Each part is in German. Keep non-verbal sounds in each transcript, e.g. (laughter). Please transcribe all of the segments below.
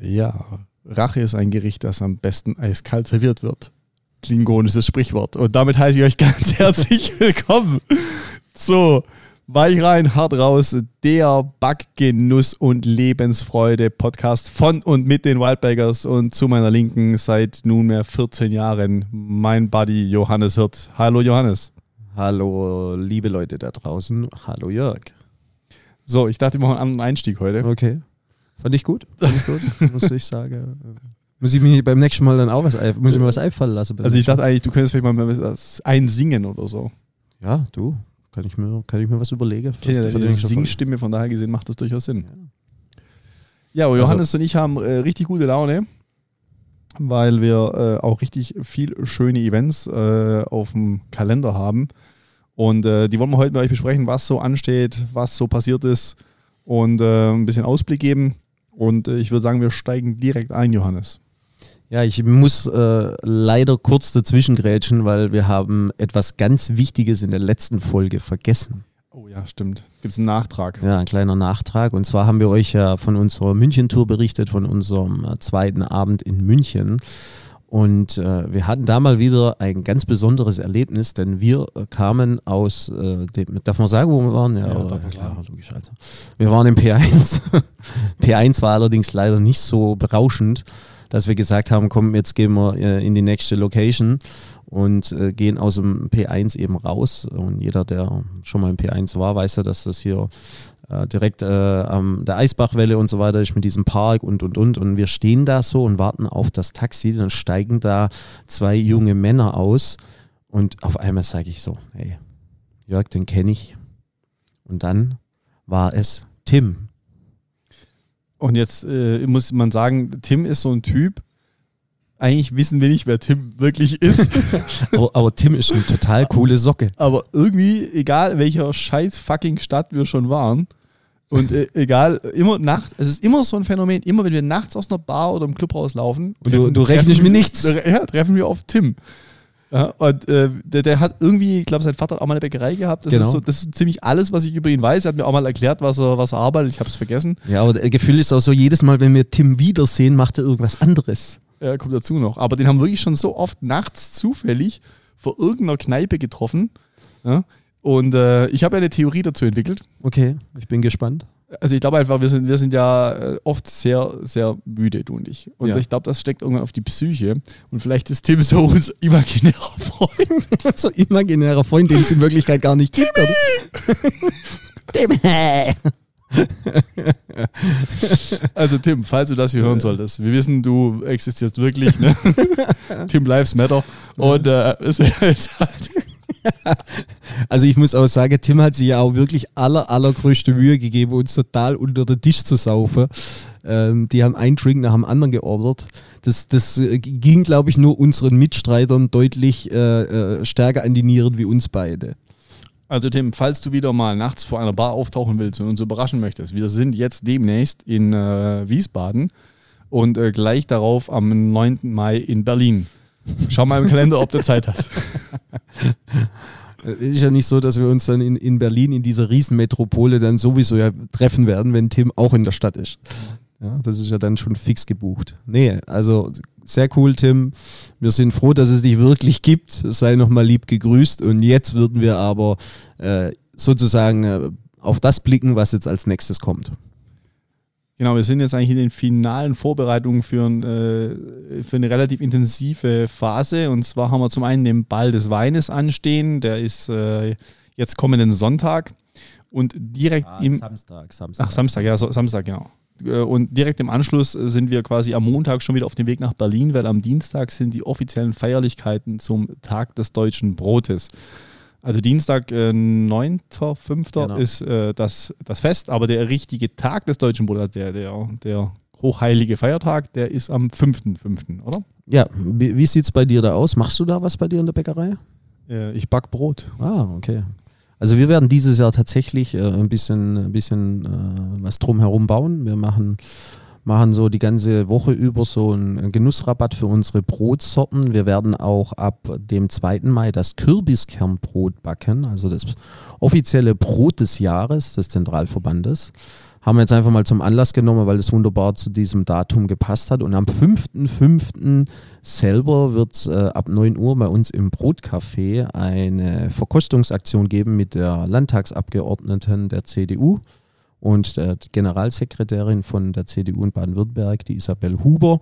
Ja, Rache ist ein Gericht, das am besten eiskalt serviert wird. Klingonisches Sprichwort. Und damit heiße ich euch ganz (laughs) herzlich willkommen. So, weich rein, hart raus, der Backgenuss und Lebensfreude Podcast von und mit den Wildbaggers und zu meiner Linken seit nunmehr 14 Jahren mein Buddy Johannes Hirt. Hallo Johannes. Hallo, liebe Leute da draußen. Hallo Jörg. So, ich dachte, wir machen einen anderen Einstieg heute. Okay. Fand ich gut. Fand ich gut, (laughs) muss ich sagen. Muss ich mir beim nächsten Mal dann auch was, muss ich mir was einfallen lassen? Also ich dachte eigentlich, du könntest vielleicht mal was einsingen oder so. Ja, du. Kann ich mir, kann ich mir was überlegen? Kenne ja die Singstimme, von daher gesehen macht das durchaus Sinn. Ja, aber Johannes also, und ich haben äh, richtig gute Laune, weil wir äh, auch richtig viel schöne Events äh, auf dem Kalender haben. Und äh, die wollen wir heute mit euch besprechen, was so ansteht, was so passiert ist und äh, ein bisschen Ausblick geben. Und äh, ich würde sagen, wir steigen direkt ein, Johannes. Ja, ich muss äh, leider kurz dazwischen grätschen, weil wir haben etwas ganz Wichtiges in der letzten Folge vergessen. Oh ja, stimmt. Gibt es einen Nachtrag? Ja, ein kleiner Nachtrag. Und zwar haben wir euch ja von unserer München-Tour berichtet, von unserem äh, zweiten Abend in München. Und äh, wir hatten da mal wieder ein ganz besonderes Erlebnis, denn wir äh, kamen aus äh, dem, darf man sagen, wo wir waren? Ja, ja oder, klar, logisch. Also. Wir waren im P1. (laughs) P1 war allerdings leider nicht so berauschend, dass wir gesagt haben, komm, jetzt gehen wir äh, in die nächste Location und äh, gehen aus dem P1 eben raus. Und jeder, der schon mal im P1 war, weiß ja, dass das hier äh, direkt äh, am der Eisbachwelle und so weiter ist mit diesem Park und und und. Und wir stehen da so und warten auf das Taxi. Dann steigen da zwei junge Männer aus und auf einmal sage ich so, hey, Jörg, den kenne ich. Und dann war es Tim. Und jetzt äh, muss man sagen, Tim ist so ein Typ, eigentlich wissen wir nicht, wer Tim wirklich ist. (laughs) aber, aber, Tim ist eine total coole Socke. Aber irgendwie, egal in welcher scheiß fucking Stadt wir schon waren, und äh, egal, immer Nacht, es ist immer so ein Phänomen, immer wenn wir nachts aus einer Bar oder einem Club rauslaufen, und du, du rechnest mir nichts. (laughs) Ja, treffen wir auf Tim. Ja, und äh, der, der, hat irgendwie, ich glaube, sein Vater hat auch mal eine Bäckerei gehabt. Das, genau. ist so, das ist ziemlich alles, was ich über ihn weiß. Er hat mir auch mal erklärt, was er, was er arbeitet. Ich habe es vergessen. Ja, aber das Gefühl ist auch so, jedes Mal, wenn wir Tim wiedersehen, macht er irgendwas anderes. Ja, kommt dazu noch. Aber den haben wir wirklich schon so oft nachts zufällig vor irgendeiner Kneipe getroffen. Ja? Und äh, ich habe eine Theorie dazu entwickelt. Okay, ich bin gespannt. Also ich glaube einfach, wir sind, wir sind ja äh, oft sehr, sehr müde, du und ich. Und ja. ich glaube, das steckt irgendwann auf die Psyche. Und vielleicht ist Tim so unser imaginärer Freund. (laughs) so imaginärer Freund, den es in Wirklichkeit gar nicht gibt. Tim! (laughs) (laughs) also Tim, falls du das hier hören solltest, wir wissen, du existierst wirklich. Ne? (laughs) Tim Lives Matter. Und äh, ist halt (laughs) also ich muss auch sagen, Tim hat sich ja auch wirklich aller, allergrößte Mühe gegeben, uns total unter den Tisch zu saufen. Ähm, die haben einen Drink nach dem anderen geordert. Das, das äh, ging, glaube ich, nur unseren Mitstreitern deutlich äh, äh, stärker an die Nieren wie uns beide. Also Tim, falls du wieder mal nachts vor einer Bar auftauchen willst und uns überraschen möchtest, wir sind jetzt demnächst in äh, Wiesbaden und äh, gleich darauf am 9. Mai in Berlin. Schau mal im (laughs) Kalender, ob du Zeit hast. Es ist ja nicht so, dass wir uns dann in, in Berlin, in dieser Riesenmetropole, dann sowieso ja treffen werden, wenn Tim auch in der Stadt ist. Ja, das ist ja dann schon fix gebucht. Nee, also sehr cool, Tim. Wir sind froh, dass es dich wirklich gibt. Sei nochmal lieb gegrüßt. Und jetzt würden wir aber äh, sozusagen äh, auf das blicken, was jetzt als nächstes kommt. Genau, wir sind jetzt eigentlich in den finalen Vorbereitungen für, ein, äh, für eine relativ intensive Phase. Und zwar haben wir zum einen den Ball des Weines anstehen. Der ist äh, jetzt kommenden Sonntag. Und direkt ah, im. Samstag, Samstag. Ach, Samstag, ja, so, Samstag, genau. Äh, und direkt im Anschluss sind wir quasi am Montag schon wieder auf dem Weg nach Berlin, weil am Dienstag sind die offiziellen Feierlichkeiten zum Tag des deutschen Brotes. Also Dienstag, äh, 9.5. Genau. ist äh, das, das Fest, aber der richtige Tag des deutschen Brotes, der, der, der hochheilige Feiertag, der ist am 5.5., oder? Ja, wie, wie sieht es bei dir da aus? Machst du da was bei dir in der Bäckerei? Äh, ich back Brot. Ah, okay. Also wir werden dieses Jahr tatsächlich äh, ein bisschen, ein bisschen äh, was drumherum bauen. Wir machen machen so die ganze Woche über so einen Genussrabatt für unsere Brotsorten. Wir werden auch ab dem 2. Mai das Kürbiskernbrot backen, also das offizielle Brot des Jahres des Zentralverbandes haben wir jetzt einfach mal zum Anlass genommen, weil es wunderbar zu diesem Datum gepasst hat. Und am 5.5. selber wird es äh, ab 9 Uhr bei uns im Brotcafé eine Verkostungsaktion geben mit der Landtagsabgeordneten der CDU und der Generalsekretärin von der CDU in Baden-Württemberg, die Isabel Huber.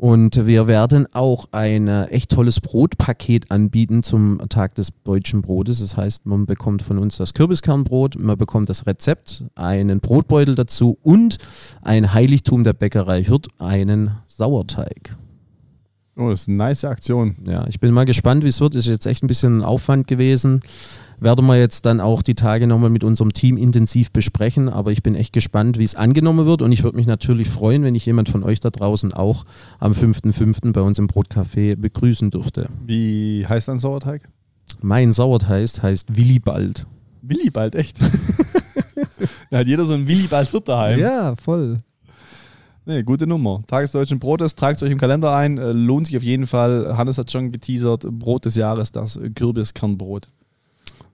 Und wir werden auch ein äh, echt tolles Brotpaket anbieten zum Tag des deutschen Brotes. Das heißt, man bekommt von uns das Kürbiskernbrot, man bekommt das Rezept, einen Brotbeutel dazu und ein Heiligtum der Bäckerei Hürt, einen Sauerteig. Oh, das ist eine nice Aktion. Ja, ich bin mal gespannt, wie es wird. Ist jetzt echt ein bisschen Aufwand gewesen werden wir jetzt dann auch die Tage nochmal mit unserem Team intensiv besprechen. Aber ich bin echt gespannt, wie es angenommen wird. Und ich würde mich natürlich freuen, wenn ich jemand von euch da draußen auch am 5.5. bei uns im Brotcafé begrüßen dürfte. Wie heißt dein Sauerteig? Mein Sauerteig heißt Willibald. Willibald, echt? (laughs) da hat jeder so ein Willibald daheim. Ja, voll. Nee, gute Nummer. Tagesdeutschen Brotes, tragt es euch im Kalender ein. Äh, lohnt sich auf jeden Fall. Hannes hat schon geteasert. Brot des Jahres, das Kürbiskernbrot.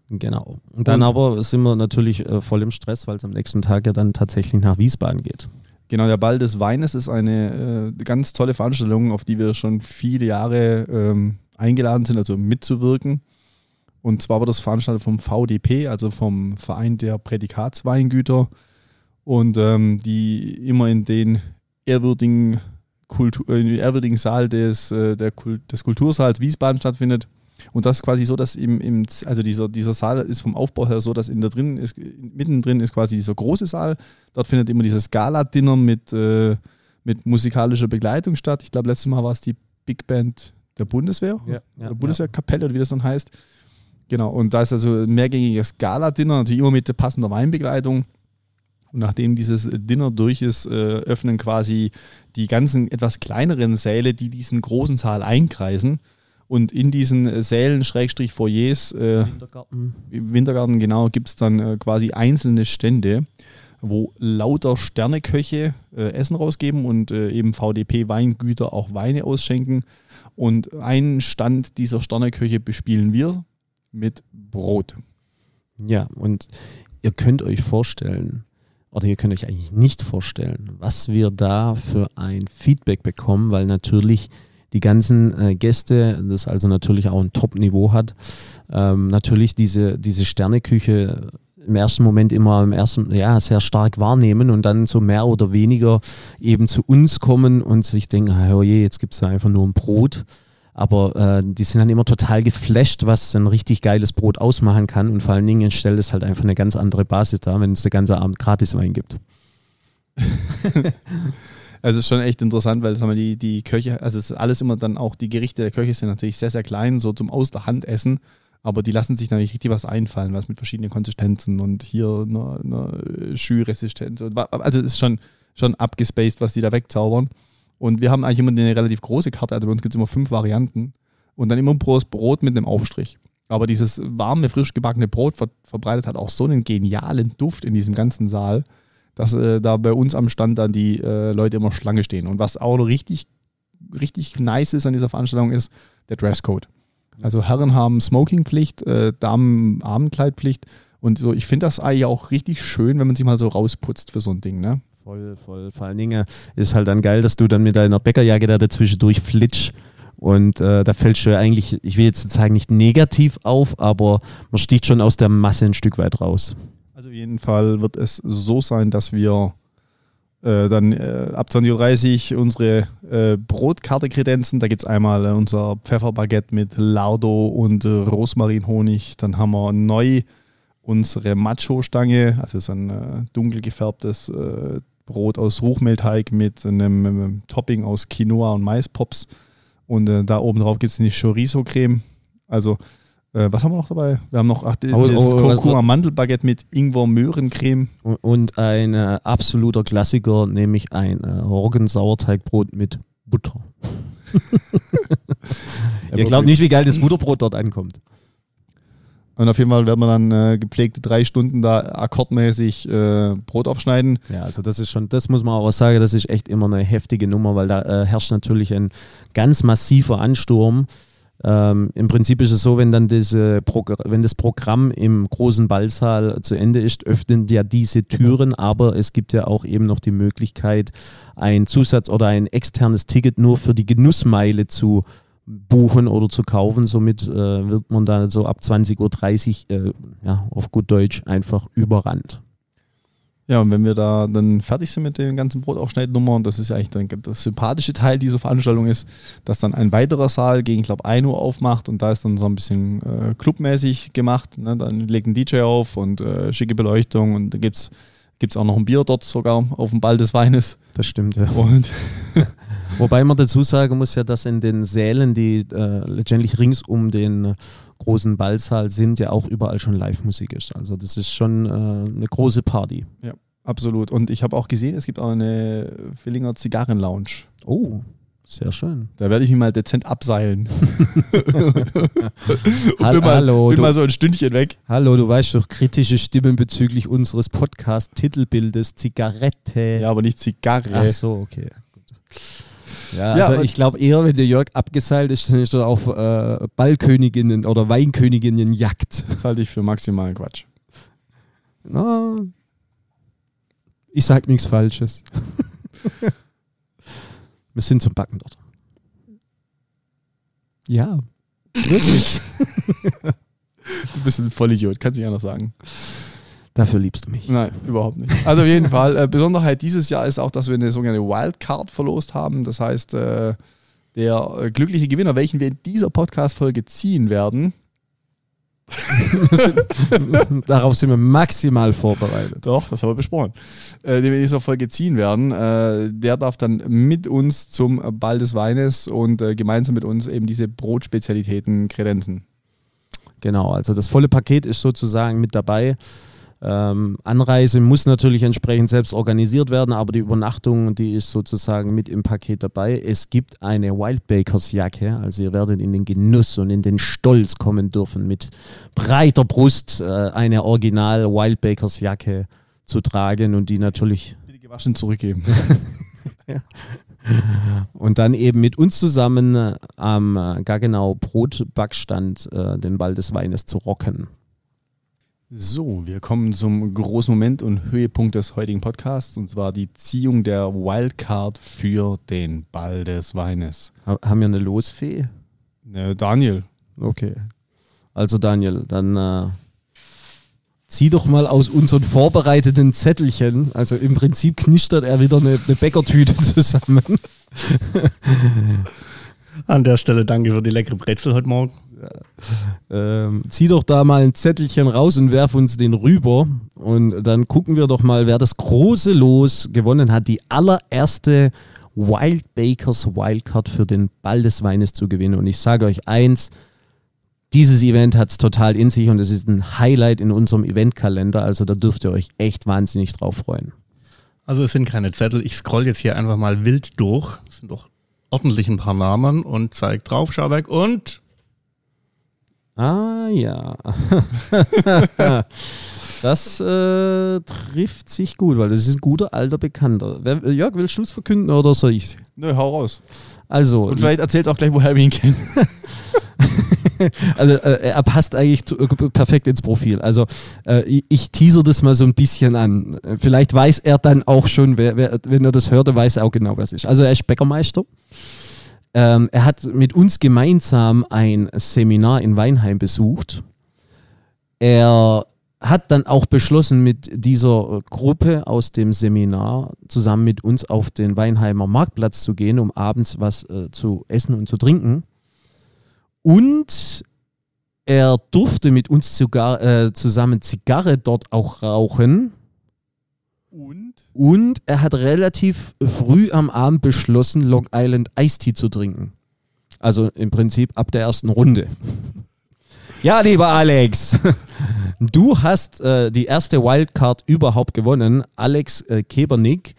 Genau. Und dann und aber sind wir natürlich äh, voll im Stress, weil es am nächsten Tag ja dann tatsächlich nach Wiesbaden geht. Genau, der Ball des Weines ist eine äh, ganz tolle Veranstaltung, auf die wir schon viele Jahre ähm, eingeladen sind, also mitzuwirken. Und zwar wird das veranstaltet vom VDP, also vom Verein der Prädikatsweingüter. Und ähm, die immer in den ehrwürdigen, Kultur, äh, ehrwürdigen Saal des, äh, der Kult, des Kultursaals Wiesbaden stattfindet. Und das ist quasi so, dass im, im, also dieser, dieser Saal ist vom Aufbau her so, dass in der drin ist, mittendrin ist quasi dieser große Saal. Dort findet immer dieses Gala-Dinner mit, äh, mit musikalischer Begleitung statt. Ich glaube, letztes Mal war es die Big Band der Bundeswehr, ja, ja, der Bundeswehrkapelle oder wie das dann heißt. Genau, und da ist also ein mehrgängiges Gala-Dinner, natürlich immer mit passender Weinbegleitung. Und nachdem dieses Dinner durch ist, äh, öffnen quasi die ganzen etwas kleineren Säle, die diesen großen Saal einkreisen. Und in diesen äh, Sälen, Schrägstrich Foyers, äh, Wintergarten. Wintergarten, genau, gibt es dann äh, quasi einzelne Stände, wo lauter Sterneköche äh, Essen rausgeben und äh, eben VDP-Weingüter auch Weine ausschenken. Und einen Stand dieser Sterneköche bespielen wir mit Brot. Ja, und ihr könnt euch vorstellen, oder ihr könnt euch eigentlich nicht vorstellen, was wir da für ein Feedback bekommen, weil natürlich die ganzen äh, Gäste, das also natürlich auch ein Top-Niveau hat, ähm, natürlich diese, diese Sterneküche im ersten Moment immer im ersten, ja, sehr stark wahrnehmen und dann so mehr oder weniger eben zu uns kommen und sich denken, oh je, jetzt gibt es da einfach nur ein Brot. Aber äh, die sind dann immer total geflasht, was ein richtig geiles Brot ausmachen kann. Und vor allen Dingen stellt es halt einfach eine ganz andere Basis dar, wenn es der ganze Abend gratis Wein gibt. (laughs) Also es ist schon echt interessant, weil sagen wir, die, die Köche, also es ist alles immer dann auch, die Gerichte der Köche sind natürlich sehr, sehr klein, so zum Aus der Hand essen, aber die lassen sich natürlich richtig was einfallen, was mit verschiedenen Konsistenzen und hier eine, eine Schüresistenz. Also es ist schon, schon abgespaced, was die da wegzaubern. Und wir haben eigentlich immer eine relativ große Karte, also bei uns gibt es immer fünf Varianten und dann immer Brot mit einem Aufstrich. Aber dieses warme, frisch gebackene Brot ver verbreitet hat auch so einen genialen Duft in diesem ganzen Saal dass äh, da bei uns am Stand dann die äh, Leute immer Schlange stehen. Und was auch richtig, richtig nice ist an dieser Veranstaltung ist der Dresscode. Also Herren haben Smokingpflicht, äh, Damen Abendkleidpflicht. Und so, ich finde das eigentlich auch richtig schön, wenn man sich mal so rausputzt für so ein Ding, ne? Voll, voll. Vor allen Dingen ist halt dann geil, dass du dann mit deiner Bäckerjacke da dazwischen durchflitsch und äh, da du ja eigentlich, ich will jetzt sagen, nicht negativ auf, aber man sticht schon aus der Masse ein Stück weit raus. Also auf jeden Fall wird es so sein, dass wir äh, dann äh, ab 20.30 Uhr unsere äh, Brotkarte kredenzen. Da gibt es einmal äh, unser Pfefferbaguette mit Lardo und äh, Rosmarinhonig. Dann haben wir neu unsere Macho-Stange, also ist ein dunkel gefärbtes Brot aus Ruchmehlteig mit einem, einem, Topping aus Quinoa und Maispops. Und da oben drauf gibt es eine Chorizo-Creme. Also äh, was haben wir noch dabei? Wir haben noch ach, oh, das oh, Kurkuma Mandelbaguette mit Ingwer-Möhrencreme. Und ein äh, absoluter Klassiker, nämlich ein äh, Roggensauerteigbrot mit Butter. (laughs) Ihr glaubt nicht, wie geil das Butterbrot dort ankommt. Und auf jeden Fall werden wir dann äh, gepflegte drei Stunden da akkordmäßig äh, Brot aufschneiden. Ja, also das ist schon, das muss man auch sagen, das ist echt immer eine heftige Nummer, weil da äh, herrscht natürlich ein ganz massiver Ansturm. Ähm, Im Prinzip ist es so, wenn dann diese wenn das Programm im großen Ballsaal zu Ende ist, öffnen ja diese Türen, aber es gibt ja auch eben noch die Möglichkeit, ein Zusatz- oder ein externes Ticket nur für die Genussmeile zu buchen oder zu kaufen. Somit äh, wird man dann so ab 20.30 Uhr, äh, ja, auf gut Deutsch, einfach überrannt. Ja, und wenn wir da dann fertig sind mit den ganzen Brotaufschneidnummern, und das ist ja eigentlich dann das sympathische Teil dieser Veranstaltung ist, dass dann ein weiterer Saal gegen, ich glaube, 1 Uhr aufmacht und da ist dann so ein bisschen äh, clubmäßig gemacht. Ne? Dann legt ein DJ auf und äh, schicke Beleuchtung und da gibt es auch noch ein Bier dort sogar auf dem Ball des Weines. Das stimmt, ja. Und (laughs) Wobei man dazu sagen muss ja, dass in den Sälen, die äh, letztendlich rings um den großen Ballsaal sind, ja auch überall schon Live-Musik ist. Also das ist schon äh, eine große Party. Ja, absolut. Und ich habe auch gesehen, es gibt auch eine Villinger Zigarren-Lounge. Oh, sehr schön. Da werde ich mich mal dezent abseilen. (laughs) Hall, bin mal, hallo, bin du, mal so ein Stündchen weg. Hallo, du weißt doch, kritische Stimmen bezüglich unseres Podcast-Titelbildes Zigarette. Ja, aber nicht Zigarre. Ach so, okay. Ja, also ja, ich glaube eher, wenn der Jörg abgeseilt ist, dann ist er auf äh, Ballköniginnen oder Weinköniginnen Jagd. Das halte ich für maximalen Quatsch. Na, ich sag nichts Falsches. (laughs) Wir sind zum Backen dort. Ja, wirklich. (laughs) du bist ein Vollidiot, kannst du ja noch sagen. Dafür liebst du mich. Nein, überhaupt nicht. Also auf jeden Fall. Äh, Besonderheit dieses Jahr ist auch, dass wir eine sogenannte Wildcard verlost haben. Das heißt, äh, der äh, glückliche Gewinner, welchen wir in dieser Podcast-Folge ziehen werden. (laughs) Darauf sind wir maximal vorbereitet. Doch, das haben wir besprochen. Äh, den wir in dieser Folge ziehen werden, äh, der darf dann mit uns zum Ball des Weines und äh, gemeinsam mit uns eben diese Brotspezialitäten kredenzen. Genau, also das volle Paket ist sozusagen mit dabei. Ähm, Anreise muss natürlich entsprechend selbst organisiert werden, aber die Übernachtung, die ist sozusagen mit im Paket dabei. Es gibt eine Wildbakers Jacke, also ihr werdet in den Genuss und in den Stolz kommen dürfen, mit breiter Brust äh, eine Original Wildbakers Jacke zu tragen und die natürlich Bitte gewaschen zurückgeben. (laughs) ja. Und dann eben mit uns zusammen äh, am äh, Gaggenau Brotbackstand äh, den Ball des Weines zu rocken. So, wir kommen zum großen Moment und Höhepunkt des heutigen Podcasts und zwar die Ziehung der Wildcard für den Ball des Weines. Haben wir eine Losfee? Ne, Daniel. Okay. Also Daniel, dann äh, zieh doch mal aus unseren vorbereiteten Zettelchen, also im Prinzip knistert er wieder eine, eine Bäckertüte (laughs) zusammen. An der Stelle danke für die leckere Brezel heute Morgen. Ähm, zieh doch da mal ein Zettelchen raus und werf uns den rüber. Und dann gucken wir doch mal, wer das große Los gewonnen hat. Die allererste Wild Bakers Wildcard für den Ball des Weines zu gewinnen. Und ich sage euch eins, dieses Event hat es total in sich und es ist ein Highlight in unserem Eventkalender. Also da dürft ihr euch echt wahnsinnig drauf freuen. Also es sind keine Zettel. Ich scroll jetzt hier einfach mal wild durch. Es sind doch ordentlich ein paar Namen und zeig drauf, schau weg und Ah ja. (laughs) das äh, trifft sich gut, weil das ist ein guter alter Bekannter. Wer, Jörg, willst du es verkünden oder soll ich? Nö, hau raus. Also. Und vielleicht erzählst auch gleich, woher wir ihn kennen. (laughs) also äh, er passt eigentlich perfekt ins Profil. Also äh, ich teaser das mal so ein bisschen an. Vielleicht weiß er dann auch schon, wer, wer, wenn er das hört, weiß er auch genau, wer es ist. Also er ist Bäckermeister. Ähm, er hat mit uns gemeinsam ein Seminar in Weinheim besucht. Er hat dann auch beschlossen, mit dieser Gruppe aus dem Seminar zusammen mit uns auf den Weinheimer Marktplatz zu gehen, um abends was äh, zu essen und zu trinken. Und er durfte mit uns sogar, äh, zusammen Zigarre dort auch rauchen. Und? Und er hat relativ früh am Abend beschlossen, Long Island Ice Tea zu trinken. Also im Prinzip ab der ersten Runde. Ja, lieber Alex, (laughs) du hast äh, die erste Wildcard überhaupt gewonnen, Alex äh, Kebernick.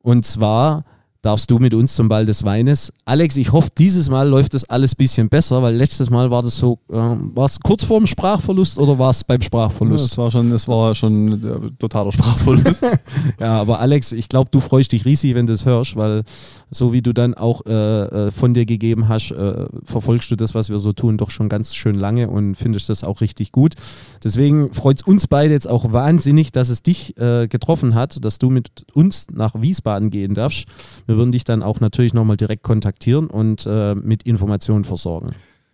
Und zwar darfst du mit uns zum Ball des Weines. Alex, ich hoffe, dieses Mal läuft das alles ein bisschen besser, weil letztes Mal war das so, äh, war es kurz vor dem Sprachverlust oder war es beim Sprachverlust? Es war schon, es war schon äh, totaler Sprachverlust. (laughs) ja, aber Alex, ich glaube, du freust dich riesig, wenn du es hörst, weil so wie du dann auch äh, äh, von dir gegeben hast, äh, verfolgst du das, was wir so tun, doch schon ganz schön lange und findest das auch richtig gut. Deswegen freut es uns beide jetzt auch wahnsinnig, dass es dich äh, getroffen hat, dass du mit uns nach Wiesbaden gehen darfst. Wir wir würden dich dann auch natürlich nochmal direkt kontaktieren und äh, mit Informationen versorgen.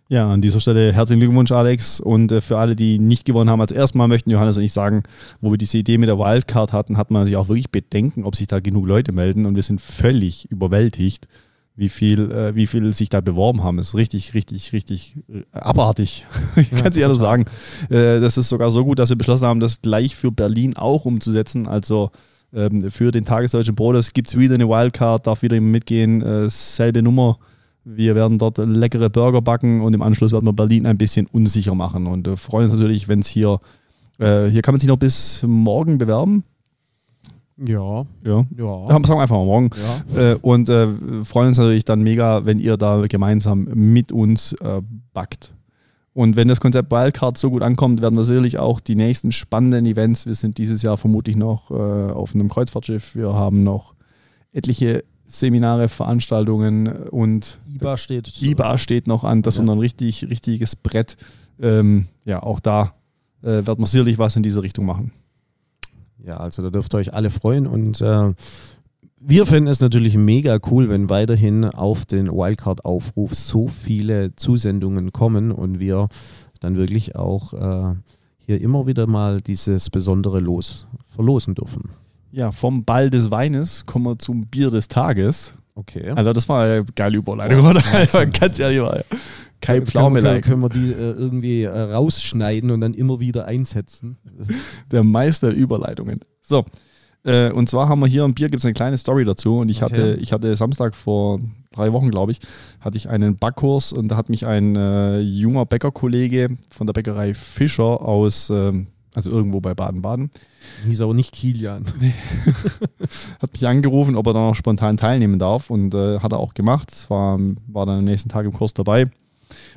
Ja, an dieser Stelle herzlichen Glückwunsch, Alex. Und äh, für alle, die nicht gewonnen haben, als erstmal möchten Johannes und ich sagen, wo wir diese Idee mit der Wildcard hatten, hat man sich auch wirklich Bedenken, ob sich da genug Leute melden. Und wir sind völlig überwältigt, wie viel, äh, wie viel sich da beworben haben. Das ist richtig, richtig, richtig äh, abartig. (laughs) ich kann es ja, ehrlich sagen. Äh, das ist sogar so gut, dass wir beschlossen haben, das gleich für Berlin auch umzusetzen. Also ähm, für den Tagesdeutschen Brotes gibt es wieder eine Wildcard, darf wieder mitgehen, äh, selbe Nummer. Wir werden dort leckere Burger backen und im Anschluss werden wir Berlin ein bisschen unsicher machen und äh, freuen uns natürlich, wenn es hier, äh, hier kann man sich noch bis morgen bewerben. Ja. Ja. ja. Sagen wir einfach mal morgen. Ja. Äh, und äh, freuen uns natürlich dann mega, wenn ihr da gemeinsam mit uns äh, backt. Und wenn das Konzept Wildcard so gut ankommt, werden wir sicherlich auch die nächsten spannenden Events. Wir sind dieses Jahr vermutlich noch äh, auf einem Kreuzfahrtschiff. Wir haben noch etliche Seminare, Veranstaltungen und IBA steht, IBA steht noch an. Das ja. ist ein richtig, richtiges Brett. Ähm, ja, auch da äh, werden wir sicherlich was in diese Richtung machen. Ja, also da dürft ihr euch alle freuen und äh, wir finden es natürlich mega cool, wenn weiterhin auf den Wildcard-Aufruf so viele Zusendungen kommen und wir dann wirklich auch äh, hier immer wieder mal dieses besondere Los verlosen dürfen. Ja, vom Ball des Weines kommen wir zum Bier des Tages. Okay. Also das war eine geile Überleitung, oder? Also, (laughs) ganz ehrlich mal. Kein Pflaume können, können wir die äh, irgendwie äh, rausschneiden und dann immer wieder einsetzen. (laughs) Der Meister Überleitungen. So, äh, und zwar haben wir hier im Bier, gibt es eine kleine Story dazu. Und ich, okay. hatte, ich hatte Samstag vor drei Wochen, glaube ich, hatte ich einen Backkurs und da hat mich ein äh, junger Bäckerkollege von der Bäckerei Fischer aus, äh, also irgendwo bei Baden-Baden. Hieß aber nicht Kilian. (laughs) hat mich angerufen, ob er dann auch spontan teilnehmen darf und äh, hat er auch gemacht. War, war dann am nächsten Tag im Kurs dabei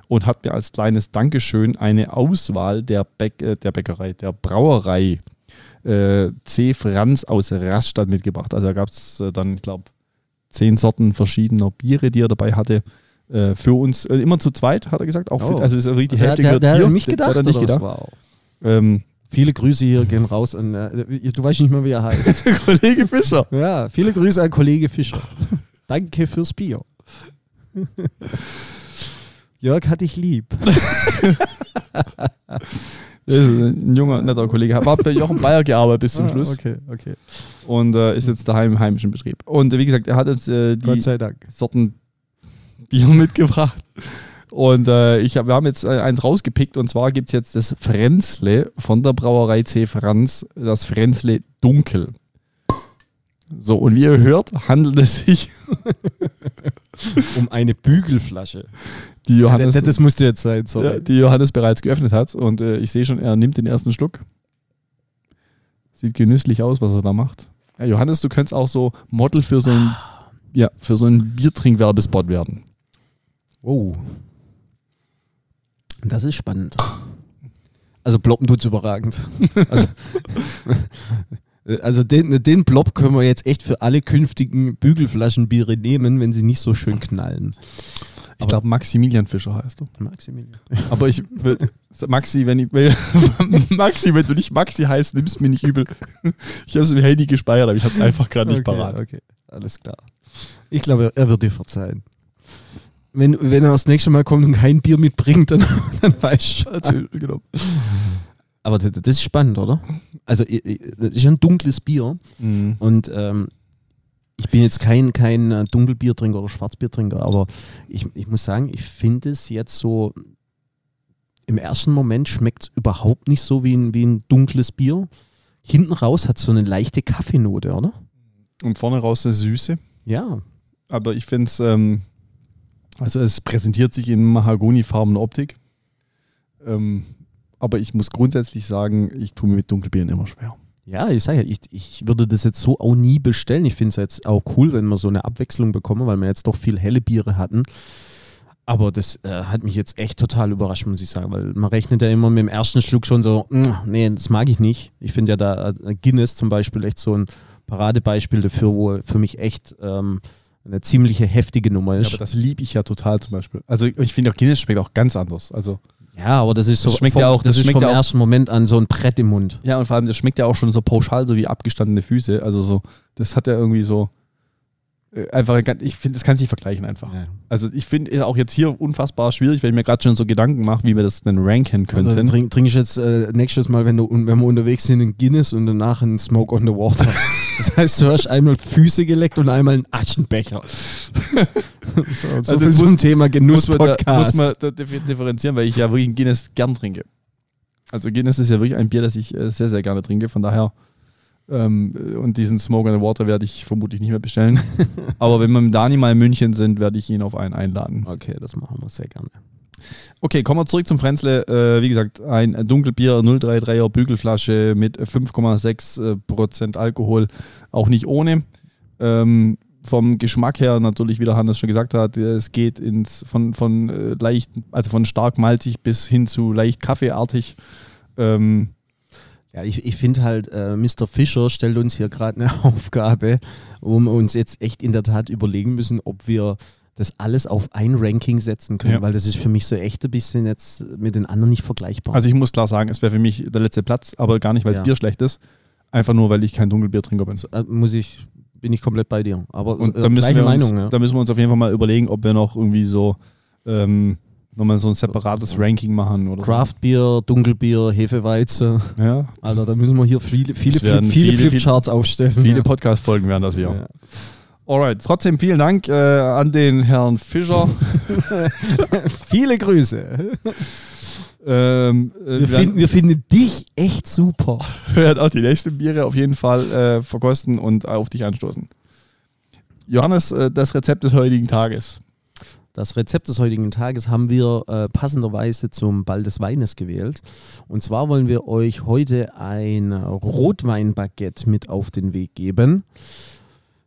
und hat mir als kleines Dankeschön eine Auswahl der, Bäck, äh, der Bäckerei, der Brauerei äh, C. Franz aus Raststadt mitgebracht. Also da gab es äh, dann, ich glaube, zehn Sorten verschiedener Biere, die er dabei hatte. Äh, für uns äh, immer zu zweit, hat er gesagt. Auch oh. für, also ist die Hälfte der, der, der hat mich gedacht. Der, der nicht gedacht. Wow. Ähm, Viele Grüße hier gehen raus und äh, du weißt nicht mehr, wie er heißt. (laughs) Kollege Fischer. Ja, viele Grüße an Kollege Fischer. Danke fürs Bier. (laughs) Jörg hat dich lieb. (laughs) ein junger, netter Kollege. War bei Jochen Bayer gearbeitet bis zum ah, Schluss. Okay, okay. Und äh, ist jetzt daheim im heimischen Betrieb. Und äh, wie gesagt, er hat jetzt äh, die Sorten Bier (laughs) mitgebracht. Und äh, ich hab, wir haben jetzt äh, eins rausgepickt und zwar gibt es jetzt das Frenzle von der Brauerei C. Franz, das Frenzle Dunkel. So, und wie ihr hört, handelt es sich (laughs) um eine Bügelflasche. Die Johannes, ja, das, das musste jetzt sein, sorry. Die Johannes bereits geöffnet hat. Und äh, ich sehe schon, er nimmt den ersten Schluck. Sieht genüsslich aus, was er da macht. Ja, Johannes, du könntest auch so Model für so ein, ja, für so einen Biertrinkwerbespot werden. Oh. Das ist spannend. Also Ploppen tut's überragend. (laughs) Also, also den, den Blob können wir jetzt echt für alle künftigen Bügelflaschenbiere nehmen, wenn sie nicht so schön knallen. Ich glaube, Maximilian Fischer heißt du. Maximilian. Aber ich, Maxi, wenn, ich, wenn, (laughs) Maxi, wenn du nicht Maxi heißt, nimmst du mir nicht übel. Ich habe es im Handy gespeichert, aber ich habe es einfach gerade nicht okay, parat. Okay, alles klar. Ich glaube, er wird dir verzeihen. Wenn, wenn er das nächste Mal kommt und kein Bier mitbringt, dann, (laughs) dann weißt du. Genau. Aber das, das, ist spannend, oder? Also, das ist ein dunkles Bier. Mhm. Und ähm, ich bin jetzt kein, kein Dunkelbiertrinker oder Schwarzbiertrinker, aber ich, ich muss sagen, ich finde es jetzt so, im ersten Moment schmeckt es überhaupt nicht so wie ein, wie ein dunkles Bier. Hinten raus hat es so eine leichte Kaffeenote, oder? Und vorne raus eine Süße. Ja. Aber ich finde es, ähm, also es präsentiert sich in mahagonifarbener Optik. Ähm, aber ich muss grundsätzlich sagen, ich tue mir mit Dunkelbieren immer schwer. Ja, ich sage ja, ich, ich würde das jetzt so auch nie bestellen. Ich finde es jetzt auch cool, wenn wir so eine Abwechslung bekommen, weil wir jetzt doch viel helle Biere hatten. Aber das äh, hat mich jetzt echt total überrascht, muss ich sagen, weil man rechnet ja immer mit dem ersten Schluck schon so, "Mm, nee, das mag ich nicht. Ich finde ja da äh, Guinness zum Beispiel echt so ein Paradebeispiel dafür, wo für mich echt ähm, eine ziemliche heftige Nummer Ja, ist. aber das liebe ich ja total zum Beispiel. Also ich finde auch Guinness schmeckt auch ganz anders. Also Ja, aber das ist so Das schmeckt vom, ja auch- das das schmeckt vom ja auch- ersten Moment an so ein Brett im Mund. ja und vor allem das schmeckt ja auch schon so pauschal, so wie abgestandene Füße. Also so, das hat ja irgendwie so einfach, ganz- ich finde, das kann sich nicht vergleichen einfach. Also ich finde auch jetzt hier unfassbar schwierig, weil ich mir gerade schon so Gedanken mache, wie wir das denn ranken Also, könnten. trink, trink ich jetzt äh, nächstes Mal, wenn, du, wenn wir unterwegs sind, einen Guinness und danach einen Smoke on the Water. (laughs) Das heißt, du hast einmal Füße geleckt und einmal einen Aschenbecher. (laughs) so so Also viel das zum muss- Thema muss man, da, muss Genuss-Podcast. man differenzieren, weil ich ja wirklich ein Guinness gern trinke. Also Guinness ist ja wirklich ein Bier, das ich äh, sehr, sehr gerne trinke. Von daher ähm, äh, und diesen Smoke the Water werde ich vermutlich nicht mehr bestellen. (laughs) Aber wenn wir mit Dani mal in München sind, werde ich ihn auf einen einladen. Okay, das machen wir sehr gerne. Okay, kommen wir zurück zum Frenzle. Äh, wie gesagt, ein Dunkelbier 033er Bügelflasche mit 5,6 äh, Prozent Alkohol, auch nicht ohne. Ähm, vom Geschmack her natürlich, wie der Hannes schon gesagt hat, äh, es geht ins von, von äh, leicht, also von stark malzig bis hin zu leicht kaffeeartig. Ähm, Ja, ich, ich finde halt, äh, Mr. Fischer stellt uns hier gerade eine (laughs) Aufgabe, wo wir uns jetzt echt in der Tat überlegen müssen, ob wir das alles auf ein Ranking setzen können, Ja. weil das ist für mich so echt ein bisschen jetzt mit den anderen nicht vergleichbar. also ich muss klar sagen, es wäre für mich der letzte Platz, aber gar nicht, weil das Ja. Bier schlecht ist. Einfach nur, weil ich kein Dunkelbiertrinker bin. So, äh, muss ich, bin ich komplett bei dir. Aber Und äh, da müssen, wir uns, Meinung, ja. da müssen wir uns auf jeden Fall mal überlegen, ob wir noch irgendwie so ähm, nochmal so ein separates Ranking machen oder Craftbier, Dunkelbier, Hefeweizen. so. Ja, Alter, da müssen wir hier viele, viele, viele, viele viele, Flipcharts aufstellen. viele ja. Podcast-Folgen werden das hier. Ja. Alright, trotzdem vielen Dank äh, an den Herrn Fischer. (laughs) (laughs) viele Grüße. ähm, äh, Wir wir finden, wir finden dich echt super. (laughs) werden auch die nächsten Biere auf jeden Fall äh, verkosten und auf dich anstoßen. Johannes, äh, das Rezept des heutigen Tages. Das Rezept des heutigen Tages haben wir äh, passenderweise zum Ball des Weines gewählt. Und zwar wollen wir euch heute ein Rotweinbaguette mit auf den Weg geben.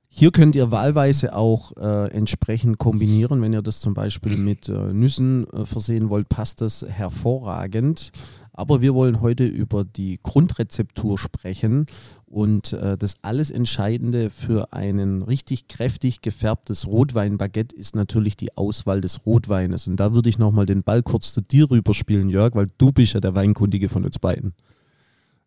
Hier könnt ihr wahlweise auch äh, entsprechend kombinieren. Wenn ihr das zum Beispiel mit äh, Nüssen äh, versehen wollt, passt das hervorragend. Aber wir wollen heute über die Grundrezeptur sprechen und äh, das alles Entscheidende für ein richtig kräftig gefärbtes Rotweinbaguette ist natürlich die Auswahl des Rotweines. Und da würde ich nochmal den Ball kurz zu dir rüberspielen, Jörg, weil du bist ja der Weinkundige von uns beiden.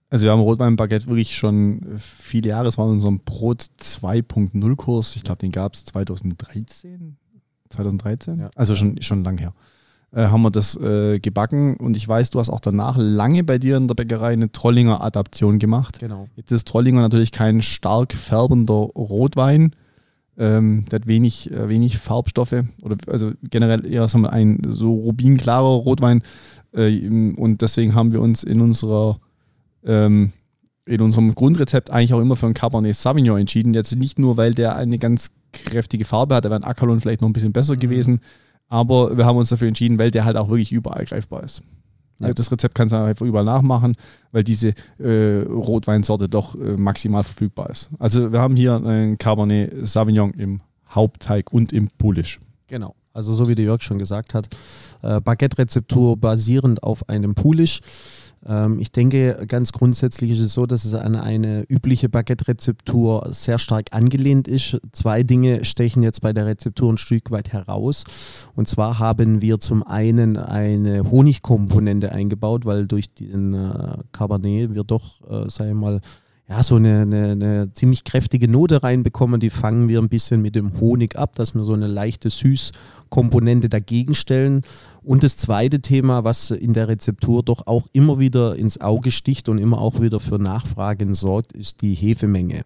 Also wir haben Rotweinbaguette wirklich schon viele Jahre. Es war in unserem Brot 2.0 Kurs. Ich glaube, den gab es 2013. 2013? Ja. Also schon, schon lang her. Äh, haben wir das äh, gebacken und ich weiß, du hast auch danach lange bei dir in der Bäckerei eine Trollinger Adaption gemacht. Genau. Jetzt ist Trollinger natürlich kein stark färbender Rotwein. Ähm, der hat wenig, äh, wenig Farbstoffe oder also generell eher sagen wir, ein so rubinklarer Rotwein. Äh, und deswegen haben wir uns in unserer ähm, in unserem Grundrezept eigentlich auch immer für einen Cabernet Sauvignon entschieden. Jetzt nicht nur, weil der eine ganz kräftige Farbe hat, da wäre ein Ackerlohn vielleicht noch ein bisschen besser Mhm. gewesen, aber wir haben uns dafür entschieden, weil der halt auch wirklich überall greifbar ist. Also das Rezept kannst du einfach überall nachmachen, weil diese äh, Rotweinsorte doch äh, maximal verfügbar ist. Also wir haben hier einen Cabernet Sauvignon im Hauptteig und im Pulisch. Genau. Also so wie der Jörg schon gesagt hat, äh, Baguette-Rezeptur basierend auf einem Pulisch. Ähm, ich denke, ganz grundsätzlich ist es so, dass es an eine übliche Baguette-Rezeptur sehr stark angelehnt ist. Zwei Dinge stechen jetzt bei der Rezeptur ein Stück weit heraus. Und zwar haben wir zum einen eine Honigkomponente eingebaut, weil durch den äh, Cabernet wir doch, äh, sagen wir mal, ja, so eine, eine, eine ziemlich kräftige Note reinbekommen. Die fangen wir ein bisschen mit dem Honig ab, dass wir so eine leichte Süßkomponente dagegen stellen. Und das zweite Thema, was in der Rezeptur doch auch immer wieder ins Auge sticht und immer auch wieder für Nachfragen sorgt, ist die Hefemenge.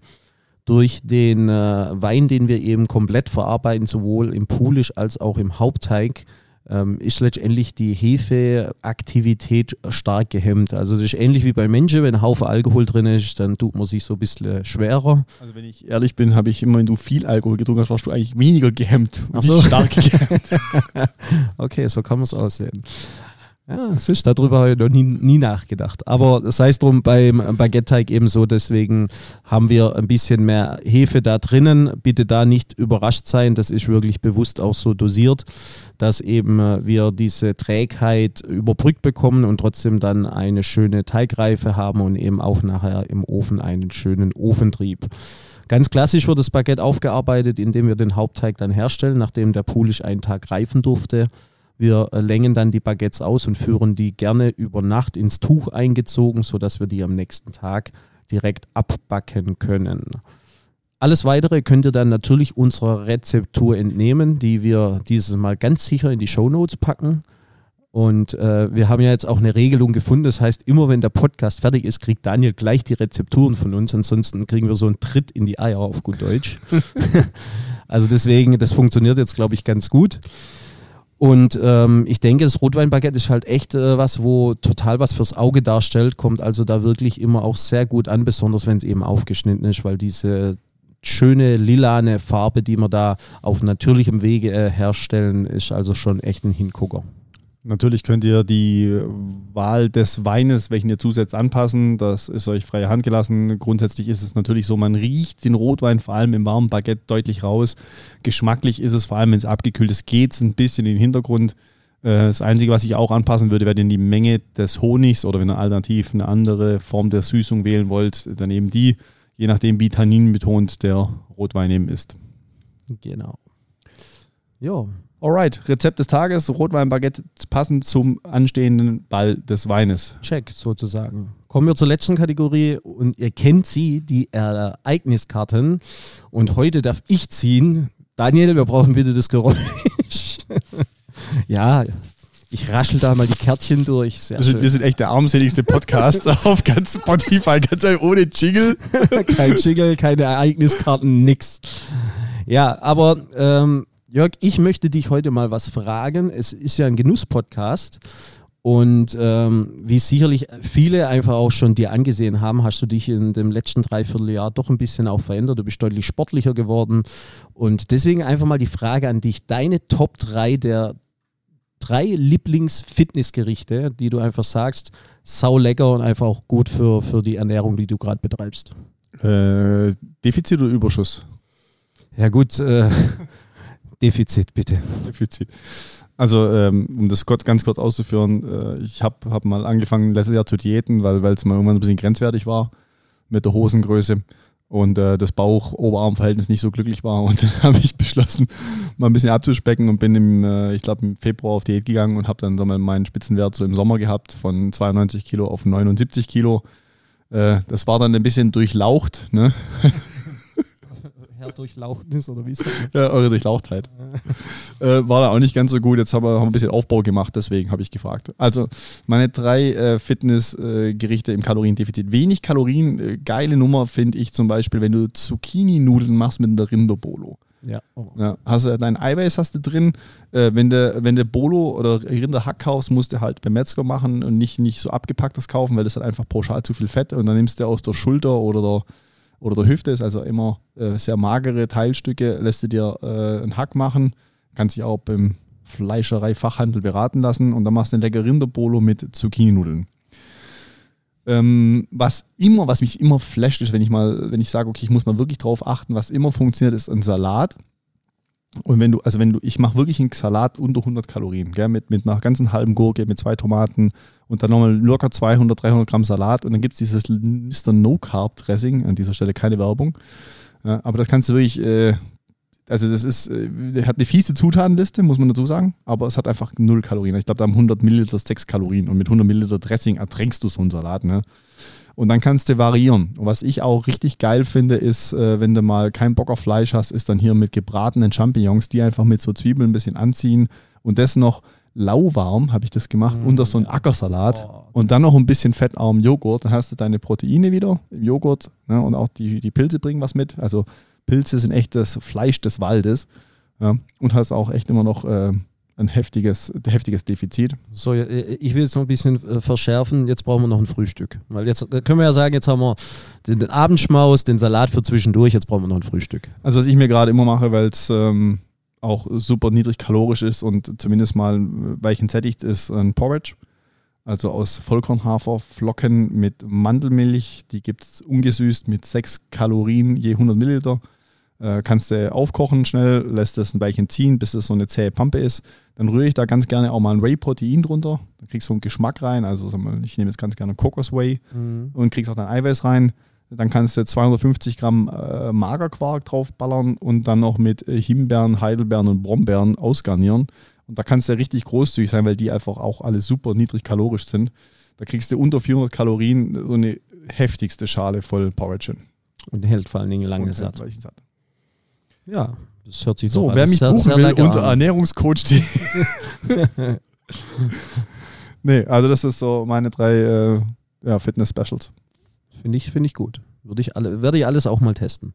Durch den äh, Wein, den wir eben komplett verarbeiten, sowohl im Pulisch als auch im Hauptteig, ähm, ist letztendlich die Hefeaktivität stark gehemmt. Also das ist ähnlich wie bei Menschen, wenn ein Haufen Alkohol drin ist, dann tut man sich so ein bisschen schwerer. Also wenn ich ehrlich bin, habe ich immer, wenn du viel Alkohol getrunken hast, warst du eigentlich weniger gehemmt. Ach so. Nicht stark gehemmt. (laughs) Okay, so kann man es aussehen. Ja, es ist, darüber habe ich noch nie, nie nachgedacht. Aber das heißt drum beim Baguette-Teig eben so, deswegen haben wir ein bisschen mehr Hefe da drinnen. Bitte da nicht überrascht sein, das ist wirklich bewusst auch so dosiert, dass eben äh, wir diese Trägheit überbrückt bekommen und trotzdem dann eine schöne Teigreife haben und eben auch nachher im Ofen einen schönen Ofentrieb. Ganz klassisch wird das Baguette aufgearbeitet, indem wir den Hauptteig dann herstellen, nachdem der Pulisch einen Tag reifen durfte. Wir äh, längen dann die Baguettes aus und führen die gerne über Nacht ins Tuch eingezogen, sodass wir die am nächsten Tag direkt abbacken können. Alles weitere könnt ihr dann natürlich unserer Rezeptur entnehmen, die wir dieses Mal ganz sicher in die Show Notes packen. Und äh, wir haben ja jetzt auch eine Regelung gefunden. Das heißt, immer wenn der Podcast fertig ist, kriegt Daniel gleich die Rezepturen von uns. Ansonsten kriegen wir so einen Tritt in die Eier auf gut Deutsch. (laughs) (laughs) also deswegen, das funktioniert jetzt, glaube ich, ganz gut. Und ähm, ich denke, das Rotweinbaguette ist halt echt äh, was, wo total was fürs Auge darstellt, kommt also da wirklich immer auch sehr gut an, besonders wenn es eben aufgeschnitten ist, weil diese schöne lilane Farbe, die wir da auf natürlichem Wege äh, herstellen, ist also schon echt ein Hingucker. Natürlich könnt ihr die Wahl des Weines, welchen ihr zusetzt, anpassen. Das ist euch freie Hand gelassen. Grundsätzlich ist es natürlich so, man riecht den Rotwein vor allem im warmen Baguette deutlich raus. Geschmacklich ist es vor allem, wenn es abgekühlt ist, geht es ein bisschen in den Hintergrund. Äh, das Einzige, was ich auch anpassen würde, wäre die Menge des Honigs oder wenn ihr alternativ eine andere Form der Süßung wählen wollt, dann eben die, je nachdem wie Tannin betont der Rotwein eben ist. Genau. Ja, Alright, Rezept des Tages, Rotweinbaguette passend zum anstehenden Ball des Weines. Check sozusagen. Kommen wir zur letzten Kategorie und ihr kennt sie, die Ereigniskarten. Und heute darf ich ziehen. Daniel, wir brauchen bitte das Geräusch. (laughs) ja, ich raschel da mal die Kärtchen durch. Sehr wir, sind, wir sind echt der armseligste Podcast (laughs) auf ganz Spotify, ganz ohne Jingle. (laughs) Kein Jingle, keine Ereigniskarten, nix. Ja, aber ähm, Jörg, ich möchte dich heute mal was fragen. Es ist ja ein Genuss-Podcast. Und ähm, wie sicherlich viele einfach auch schon dir angesehen haben, hast du dich in dem letzten Dreivierteljahr doch ein bisschen auch verändert. Du bist deutlich sportlicher geworden. Und deswegen einfach mal die Frage an dich: Deine Top 3 der drei Lieblings-Fitnessgerichte, die du einfach sagst, sau lecker und einfach auch gut für, für die Ernährung, die du gerade betreibst? Äh, Defizit oder Überschuss? Ja, gut. Äh, Defizit, bitte. Defizit. Also, ähm, um das ganz kurz auszuführen, äh, ich habe hab mal angefangen letztes Jahr zu diäten, weil es mal irgendwann ein bisschen grenzwertig war mit der Hosengröße und äh, das Bauch-Oberarm-Verhältnis nicht so glücklich war. Und (laughs) dann habe ich beschlossen, mal ein bisschen abzuspecken und bin im, äh, ich glaube, im Februar auf Diät gegangen und habe dann so mal meinen Spitzenwert so im Sommer gehabt von 92 Kilo auf 79 Kilo. Äh, das war dann ein bisschen durchlaucht. Ne? (laughs) Herr Durchlauchtnis oder wie es Ja, eure Durchlauchtheit. äh, war da auch nicht ganz so gut. Jetzt haben wir, haben ein bisschen Aufbau gemacht, deswegen habe ich gefragt. Also, meine drei äh, Fitnessgerichte äh, im Kaloriendefizit. Wenig Kalorien, äh, geile Nummer finde ich zum Beispiel, wenn du Zucchini-Nudeln machst mit einer Rinderbolo. Ja. Oh. ja. Hast du dein Eiweiß hast du drin. Äh, wenn du wenn Bolo oder Rinderhack kaufst, musst du halt beim Metzger machen und nicht, nicht so abgepacktes kaufen, weil das hat einfach pauschal zu viel Fett und dann nimmst du aus der Schulter oder der oder der Hüfte ist also immer äh, sehr magere Teilstücke, lässt du dir äh, einen Hack machen, kannst dich auch beim Fleischerei-Fachhandel beraten lassen und dann machst du einen lecker Rinderbolo mit Zucchini-Nudeln. Ähm, was immer, was mich immer flasht, ist, wenn ich mal, wenn ich sage, okay, ich muss mal wirklich drauf achten, was immer funktioniert, ist ein Salat. Und wenn du, also wenn du, ich mache wirklich einen Salat unter 100 Kalorien, gell, mit, mit einer ganzen halben Gurke, mit zwei Tomaten und dann nochmal locker 200, 300 Gramm Salat und dann gibt es dieses Mr. No Carb Dressing, an dieser Stelle keine Werbung. Ja, aber das kannst du wirklich, äh, also das ist, äh, hat eine fiese Zutatenliste, muss man dazu sagen, aber es hat einfach null Kalorien. Ich glaube, da haben 100 Milliliter 6 Kalorien und mit 100 Milliliter Dressing ertränkst du so einen Salat, ne? Und dann kannst du variieren. Und was ich auch richtig geil finde, ist, äh, wenn du mal keinen Bock auf Fleisch hast, ist dann hier mit gebratenen Champignons, die einfach mit so Zwiebeln ein bisschen anziehen und das noch lauwarm, habe ich das gemacht, mm, unter so einen Ackersalat oh, und dann noch ein bisschen fettarmen Joghurt. Dann hast du deine Proteine wieder im Joghurt ne, und auch die, die Pilze bringen was mit. Also Pilze sind echt das Fleisch des Waldes ja, und hast auch echt immer noch äh, ein heftiges, heftiges Defizit. So, ich will jetzt noch ein bisschen äh, verschärfen. Jetzt brauchen wir noch ein Frühstück. Weil jetzt äh, können wir ja sagen, jetzt haben wir den, den Abendschmaus, den Salat für zwischendurch, jetzt brauchen wir noch ein Frühstück. Also, was ich mir gerade immer mache, weil es ähm, auch super niedrig kalorisch ist und zumindest mal weich entsättigt ist, ein Porridge. Also aus Vollkornhaferflocken mit Mandelmilch. Die gibt es ungesüßt mit 6 Kalorien je 100 Milliliter. Äh, kannst du aufkochen schnell, lässt das ein Weilchen ziehen, bis es so eine zähe Pampe ist. Dann rühre ich da ganz gerne auch mal ein Whey-Protein drunter. Dann kriegst du einen Geschmack rein. Also ich nehme jetzt ganz gerne Kokos-Whey mhm. und kriegst auch dann Eiweiß rein. Dann kannst du 250 Gramm äh, Magerquark draufballern und dann noch mit äh, Himbeeren, Heidelbeeren und Brombeeren ausgarnieren. Und da kannst du richtig großzügig sein, weil die einfach auch alle super niedrig kalorisch sind. Da kriegst du unter 400 Kalorien so eine heftigste Schale voll Porridge. Und hält vor allen Dingen lange satt. satt. Ja, das hört sich so. So, wer mich buchen will unter Ernährungscoach. (laughs) nee, also das ist so meine drei äh, ja, Fitness-Specials. Finde ich, find ich gut. Würde ich alle, werde ich alles auch mal testen.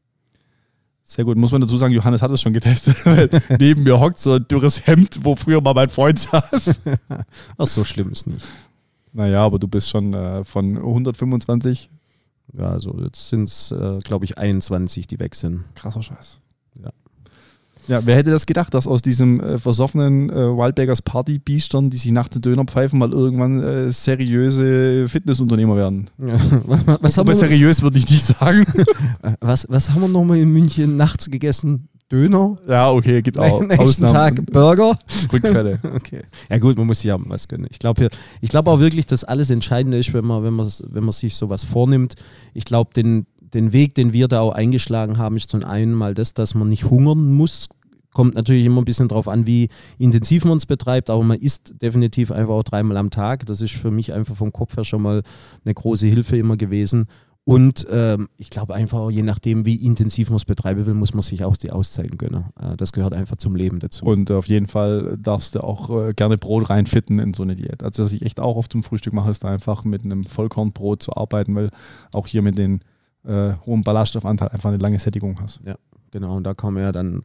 Sehr gut. Muss man dazu sagen, Johannes hat es schon getestet. (laughs) neben mir hockt so ein dürres Hemd, wo früher mal mein Freund saß. Ach, so schlimm ist nicht. Naja, aber du bist schon äh, von 125. Ja, also jetzt sind es, äh, glaube ich, 21, die weg sind. Krasser Scheiß. Ja. Wer hätte das gedacht, dass aus diesem äh, versoffenen äh, Wildbergers Party-Biestern, die sich nachts den Döner pfeifen, mal irgendwann äh, seriöse Fitnessunternehmer werden? Ja. (laughs) (laughs) was, was haben wir seriös würde ich nicht sagen. was, was haben wir nochmal in München nachts gegessen? Döner? Ja, okay, gibt auch (laughs) Nächsten Ausnahmen. Tag Burger. Rückfälle. okay. Ja gut, man muss ja was gönnen. Ich glaube ich glaube auch wirklich, dass alles Entscheidende ist, wenn man, wenn man, wenn man sich sowas vornimmt. Ich glaube, den, den Weg, den wir da auch eingeschlagen haben, ist zum einen mal das, dass man nicht hungern muss, Kommt natürlich immer ein bisschen darauf an, wie intensiv man es betreibt, aber man isst definitiv einfach auch dreimal am Tag. Das ist für mich einfach vom Kopf her schon mal eine große Hilfe immer gewesen. Und ähm, ich glaube einfach, je nachdem, wie intensiv man es betreiben will, muss man sich auch die Auszeiten gönnen. Äh, das gehört einfach zum Leben dazu. Und auf jeden Fall darfst du auch äh, gerne Brot reinfitten in so eine Diät. Also, was ich echt auch oft zum Frühstück mache, ist da einfach mit einem Vollkornbrot zu arbeiten, weil auch hier mit den äh, hohen Ballaststoffanteil einfach eine lange Sättigung hast. Ja, genau. Und da kann man ja dann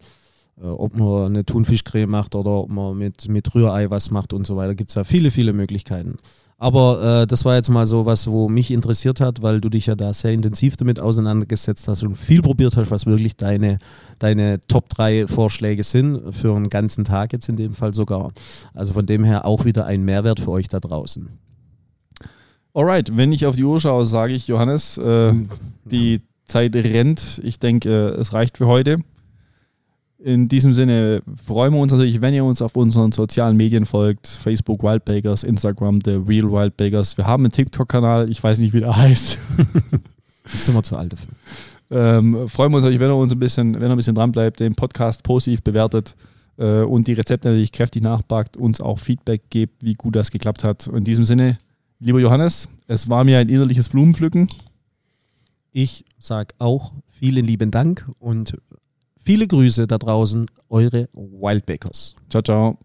ob man eine Thunfischcreme macht oder ob man mit, mit Rührei was macht und so weiter. Gibt es ja viele, viele Möglichkeiten. Aber äh, das war jetzt mal so was, wo mich interessiert hat, weil du dich ja da sehr intensiv damit auseinandergesetzt hast und viel probiert hast, was wirklich deine, deine Top 3 Vorschläge sind, für einen ganzen Tag jetzt in dem Fall sogar. Also von dem her auch wieder ein Mehrwert für euch da draußen. Alright, wenn ich auf die Uhr schaue, sage ich, Johannes, äh, die Zeit rennt. Ich denke, äh, es reicht für heute. In diesem Sinne freuen wir uns natürlich, wenn ihr uns auf unseren sozialen Medien folgt. Facebook Wildbakers, Instagram The Real Wildbakers. Wir haben einen TikTok-Kanal, ich weiß nicht, wie der heißt. (laughs) das sind wir zu alt dafür. Ähm, freuen wir uns natürlich, wenn ihr uns ein bisschen, wenn ihr ein bisschen dran bleibt, den Podcast positiv bewertet äh, und die Rezepte natürlich kräftig nachpackt, uns auch Feedback gebt, wie gut das geklappt hat. In diesem Sinne, lieber Johannes, es war mir ein innerliches Blumenpflücken. Ich sage auch vielen lieben Dank und Viele Grüße da draußen, eure Wildbakers. Ciao, ciao.